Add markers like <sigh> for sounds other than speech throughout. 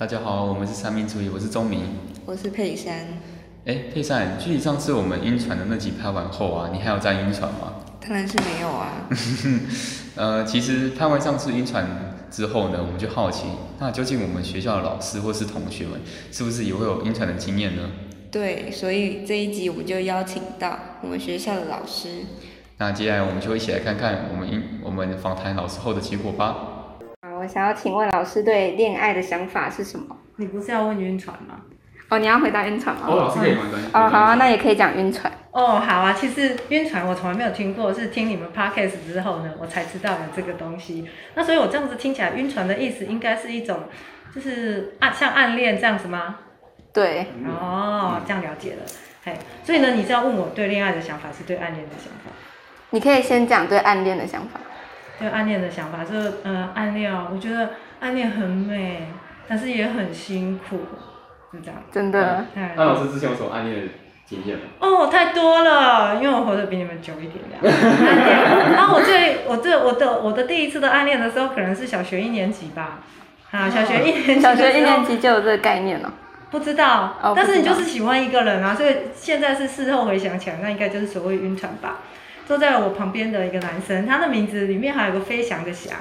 大家好，我们是三民主义，我是钟明。我是佩珊，哎，佩珊，距离上次我们晕船的那集拍完后啊，你还有在晕船吗？当然是没有啊。<laughs> 呃，其实拍完上次晕船之后呢，我们就好奇，那究竟我们学校的老师或是同学们，是不是也会有晕船的经验呢？对，所以这一集我们就邀请到我们学校的老师。那接下来我们就一起来看看我们晕我们访谈老师后的结果吧。想要请问老师对恋爱的想法是什么？你不是要问晕船吗？哦，你要回答晕船吗？哦，老师可以吗？哦，好啊，那也可以讲晕船。哦，好啊，其实晕船我从来没有听过，是听你们 podcast 之后呢，我才知道有这个东西。那所以我这样子听起来，晕船的意思应该是一种，就是暗像暗恋这样子吗？对，哦，这样了解了。嘿，所以呢，你是要问我对恋爱的想法，是对暗恋的想法？你可以先讲对暗恋的想法。对暗恋的想法是，呃，暗恋哦，我觉得暗恋很美，但是也很辛苦，是这样。真的，哎那老师之前有什么暗恋的经验吗？哦，太多了，因为我活得比你们久一点这样。暗恋然后我最我最我的我的第一次的暗恋的时候，可能是小学一年级吧。啊，小学一年级小学一年级就有这个概念了。不知道，哦但是你就是喜欢一个人啊，所以现在是事后回想起来，那应该就是所谓晕船吧。坐在我旁边的一个男生，他的名字里面还有个飞翔的翔，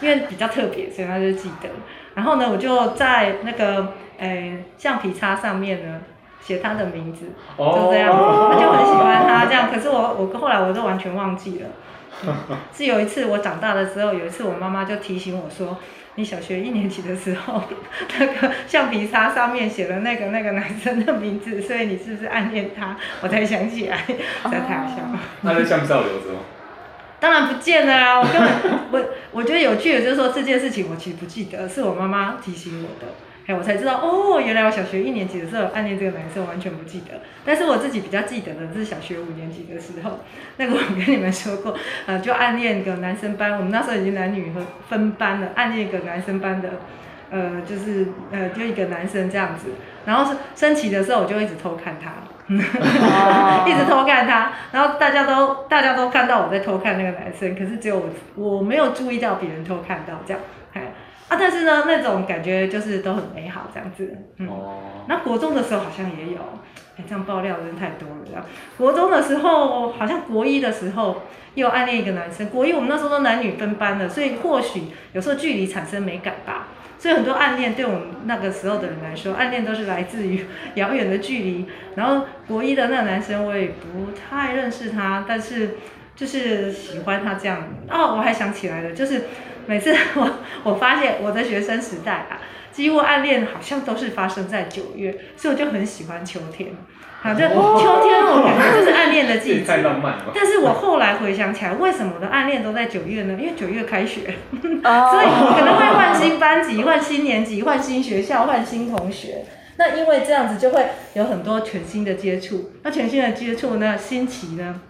因为比较特别，所以他就记得。然后呢，我就在那个呃橡皮擦上面呢写他的名字，就这样，他就很喜欢他这样。可是我我后来我都完全忘记了。嗯 <laughs> 是有一次我长大的时候，有一次我妈妈就提醒我说，你小学一年级的时候，那个橡皮擦上面写了那个那个男生的名字，所以你是不是暗恋他？我才想起来，在太好笑了。那在橡皮擦留着吗？<laughs> 当然不见了啊！我根本我我觉得有趣的就是说这件事情我其实不记得，是我妈妈提醒我的，哎，我才知道哦，原来我小学一年级的时候暗恋这个男生，完全不记得。但是我自己比较记得的是小学五年级的时候，那个我跟你们说过，呃，就暗恋一个男生班，我们那时候已经男女分分班了，暗恋一个男生班的，呃，就是呃，就一个男生这样子。然后是升旗的时候，我就一直偷看他。哦 <laughs> 一直偷看他，然后大家都大家都看到我在偷看那个男生，可是只有我我没有注意到别人偷看到这样，哎啊，但是呢，那种感觉就是都很美好这样子，嗯。哦，那国中的时候好像也有，哎，这样爆料真的太多了这样。国中的时候，好像国一的时候又暗恋一个男生。国一我们那时候都男女分班的，所以或许有时候距离产生美感吧。所以很多暗恋对我们那个时候的人来说，暗恋都是来自于遥远的距离。然后国一的那个男生我也不太认识他，但是就是喜欢他这样。哦，我还想起来了，就是每次我我发现我的学生时代啊，几乎暗恋好像都是发生在九月，所以我就很喜欢秋天。好，就秋天我感觉就是暗恋的季节。<laughs> 太浪漫了？但是我后来回想起来，为什么我的暗恋都在九月呢？因为九月开学，哦 <laughs> 所以可能会换新班级、换新年级、换新学校、换新同学。那因为这样子就会有很多全新的接触，那全新的接触呢，新奇呢，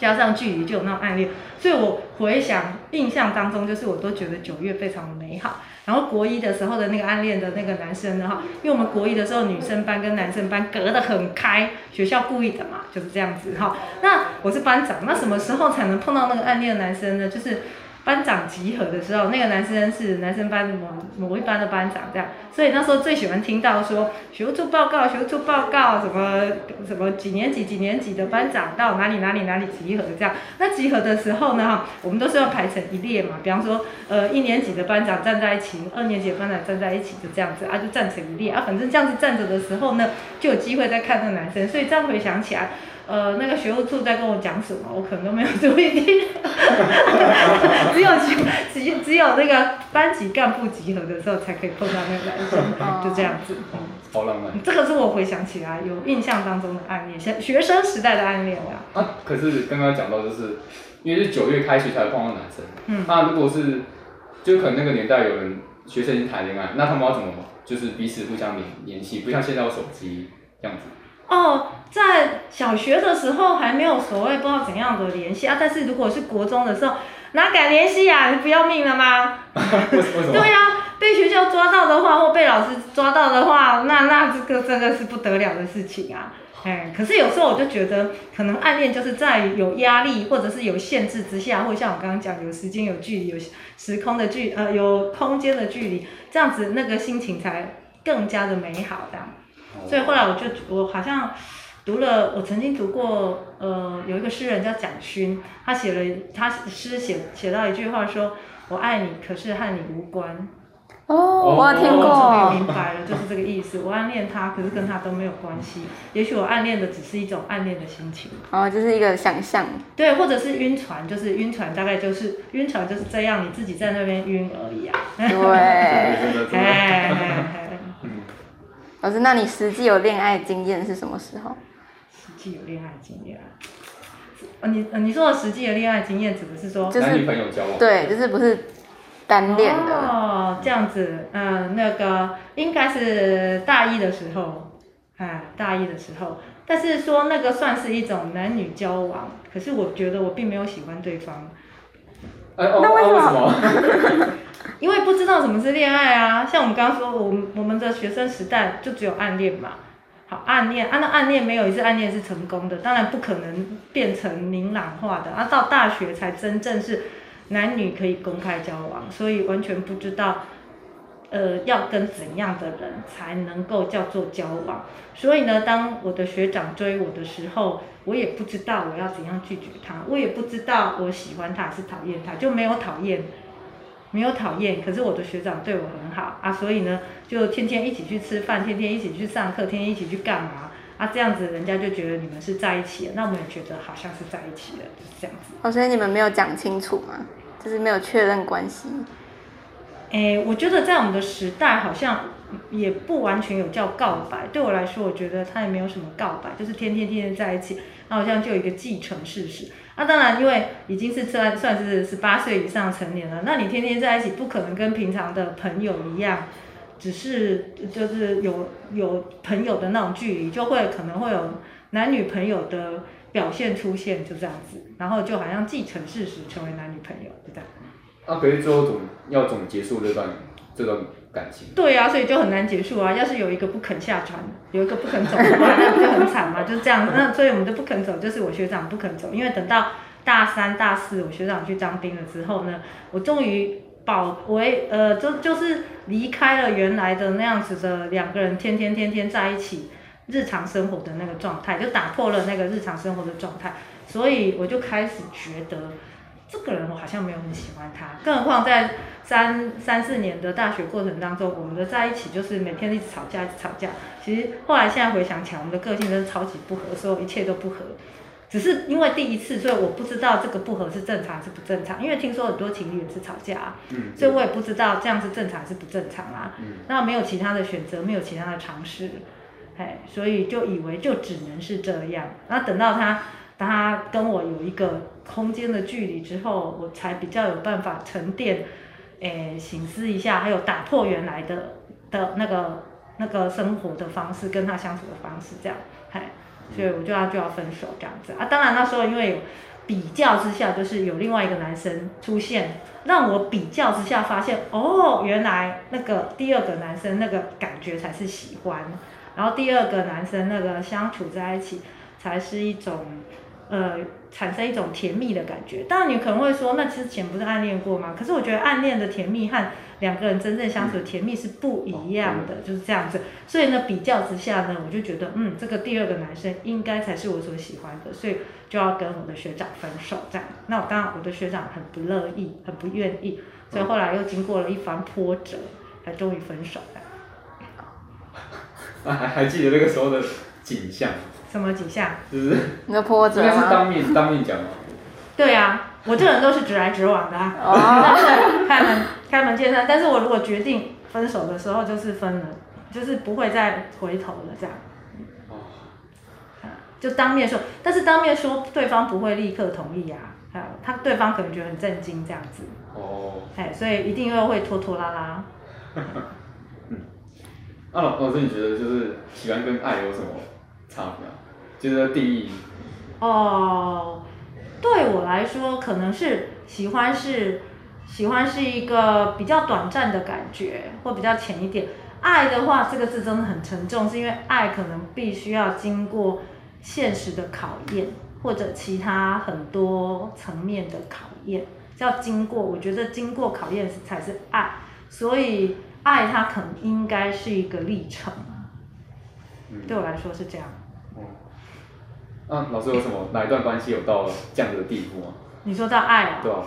加上距离就有那种暗恋，所以我回想印象当中，就是我都觉得九月非常美好。然后国一的时候的那个暗恋的那个男生呢，哈，因为我们国一的时候女生班跟男生班隔得很开，学校故意的嘛，就是这样子哈。那我是班长，那什么时候才能碰到那个暗恋的男生呢？就是班长集合的时候，那个男生是男生班某某一班的班长，这样，所以那时候最喜欢听到说学务处报告，学务处报告，什么什么几年级几年级的班长到哪里哪里哪里集合这样。那集合的时候呢，我们都是要排成一列嘛，比方说，呃，一年级的班长站在一起，二年级的班长站在一起，就这样子啊，就站成一列啊，反正这样子站着的时候呢，就有机会再看那个男生，所以这样回想起来。呃，那个学务处在跟我讲什么，我可能都没有注意听，只有只只有那个班级干部集合的时候才可以碰到那个男生，就这样子。嗯超浪漫。这个是我回想起来有印象当中的暗恋，学学生时代的暗恋啊。啊，可是刚刚讲到，就是因为是九月开学才会碰到男生，嗯那如果是就可能那个年代有人学生已经谈恋爱，那他们要怎么就是彼此互相联联系？不像现在有手机这样子。哦，在小学的时候还没有所谓不知道怎样的联系啊，但是如果是国中的时候，哪敢联系啊？你不要命了吗？<laughs> 为为什么？对呀、被学校抓到的话，或被老师抓到的话，那那这个真的是不得了的事情啊。哎，可是有时候我就觉得，可能暗恋就是在有压力或者是有限制之下，或像我刚刚讲，有时间、有距离、有时空的距呃，有空间的距离，这样子那个心情才更加的美好的。所以后来我就我好像读了，我曾经读过，呃，有一个诗人叫蒋勋，他写了他诗写写到一句话说：“我爱你，可是和你无关。”哦，我有听我终于。明白了，就是这个意思。我暗恋他，可是跟他都没有关系。也许我暗恋的只是一种暗恋的心情，哦，就是一个想象。对，或者是晕船，就是晕船，大概就是晕船就是这样，你自己在那边晕而已啊。对，真的真的。哎，哎嗯，老师，那你实际有恋爱经验是什么时候？实际有恋爱经验啊？呃你呃你说的实际的恋爱经验，指的是说就是男女朋友交往。对，就是不是单恋的。哦，这样子，嗯，那个应该是大一的时候，哎，大一的时候，但是说那个算是一种男女交往，可是我觉得我并没有喜欢对方，哎哦，那为什么啊为什么？<laughs> 因为不知道什么是恋爱啊。像我们刚刚说，我们我们的学生时代就只有暗恋嘛。好，暗恋，啊，那暗恋没有一次暗恋是成功的，当然不可能变成明朗化的，啊，到大学才真正是男女可以公开交往，所以完全不知道，呃，要跟怎样的人才能够叫做交往。所以呢，当我的学长追我的时候，我也不知道我要怎样拒绝他，我也不知道我喜欢他还是讨厌他，就没有讨厌。没有讨厌，可是我的学长对我很好啊，所以呢，就天天一起去吃饭，天天一起去上课，天天一起去干嘛啊？这样子人家就觉得你们是在一起了，那我们也觉得好像是在一起了，就是这样子。哦，所以你们没有讲清楚吗？就是没有确认关系。诶，我觉得在我们的时代好像也不完全有叫告白。对我来说，我觉得他也没有什么告白，就是天天天天在一起，那好像就有一个既成事实。那、当然，因为已经是算算是十八岁以上成年了，那你天天在一起，不可能跟平常的朋友一样，只是就是有有朋友的那种距离，就会可能会有男女朋友的表现出现，就这样子，然后就好像既成事实，成为男女朋友，就这样。啊，可是最后总要总结束这段这段感情。对啊，所以就很难结束啊。要是有一个不肯下船，有一个不肯走的话，<laughs> 那不就很惨嘛？就是这样。那所以我们就不肯走，就是我学长不肯走，因为等到大三、大四，我学长去当兵了之后呢，我终于保为呃，就就是离开了原来的那样子的两个人天天天天在一起日常生活的那个状态，就打破了那个日常生活的状态，所以我就开始觉得。这个人我好像没有很喜欢他，更何况在三三四年的大学过程当中，我们的在一起就是每天一直吵架，一直吵架。其实后来现在回想起来，我们的个性真的超级不合，所有一切都不合。只是因为第一次，所以我不知道这个不合是正常还是不正常。因为听说很多情侣也是吵架、啊，嗯，所以我也不知道这样是正常还是不正常啊。嗯那没有其他的选择，没有其他的尝试，哎，所以就以为就只能是这样。那等到他，他跟我有一个空间的距离之后，我才比较有办法沉淀，诶，醒思一下，还有打破原来的的那个那个生活的方式，跟他相处的方式，这样，哎，所以我就要就要分手这样子啊。当然那时候因为比较之下，就是有另外一个男生出现，让我比较之下发现，哦，原来那个第二个男生那个感觉才是喜欢，然后第二个男生那个相处在一起才是一种，呃，产生一种甜蜜的感觉。当然你可能会说，那之前不是暗恋过吗？可是我觉得暗恋的甜蜜和两个人真正相处的甜蜜是不一样的，就是这样子。所以呢，比较之下呢，我就觉得，嗯，这个第二个男生应该才是我所喜欢的，所以就要跟我的学长分手这样。那我当然我的学长很不乐意，很不愿意，所以后来又经过了一番波折，才终于分手了。<laughs> 啊，还还记得那个时候的景象，什么景象？就是你的波折应该是吗？当面当面讲嘛。对啊，我这个人都是直来直往的啊，哦，开门开门见山。但是我如果决定分手的时候，就是分了，就是不会再回头了这样。哦，啊，就当面说，但是当面说对方不会立刻同意啊，啊，他对方可能觉得很震惊这样子，哦，哎，所以一定又会拖拖拉拉。<laughs> 那老老师，你觉得就是喜欢跟爱有什么差别啊？就是第一，哦，对我来说，可能是喜欢是喜欢是一个比较短暂的感觉，或比较浅一点。爱的话，这个字真的很沉重，是因为爱可能必须要经过现实的考验，或者其他很多层面的考验，要经过。我觉得经过考验才是爱，所以爱它可能应该是一个历程。嗯对我来说是这样。那老师有什么哪一段关系有到这样的地步吗？你说到爱啊？对吧？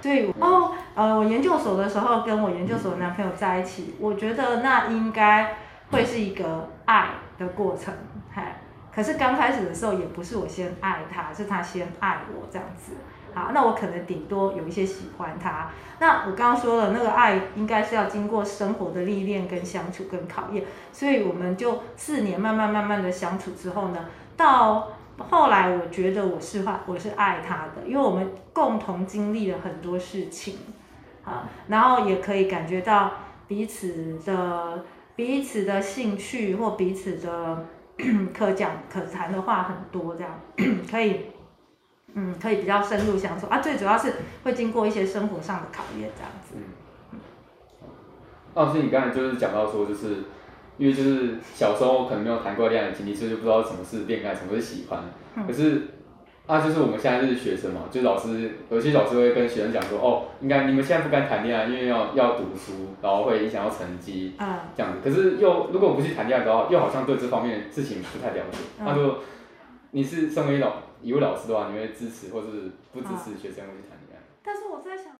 对哦，呃，我研究所的时候跟我研究所的男朋友在一起，我觉得那应该会是一个爱的过程，嗨。可是刚开始的时候也不是我先爱他，是他先爱我这样子。好，那我可能顶多有一些喜欢他。那我刚刚说了，那个爱应该是要经过生活的历练、跟相处、跟考验，所以我们就四年慢慢慢慢的相处之后呢，到后来我觉得我是爱我是爱他的，因为我们共同经历了很多事情，啊，然后也可以感觉到彼此的彼此的兴趣或彼此的可讲可谈的话很多，这样 <coughs> 可以，嗯，可以比较深入相处啊。最主要是会经过一些生活上的考验，这样子。老师，你刚才就是讲到说，就是因为就是小时候可能没有谈过恋爱的经历，所以就不知道什么是恋爱，什么是喜欢。可是啊，就是我们现在是学生嘛，就老师有些老师会跟学生讲说，哦，应该你们现在不该谈恋爱，因为要要读书，然后会影响到成绩嗯，这样子。可是又如果不去谈恋爱的话，又好像对这方面的事情不太了解。嗯那就你是身为老一位老师的话，你会支持或是不支持学生会去谈恋爱？但是我在想。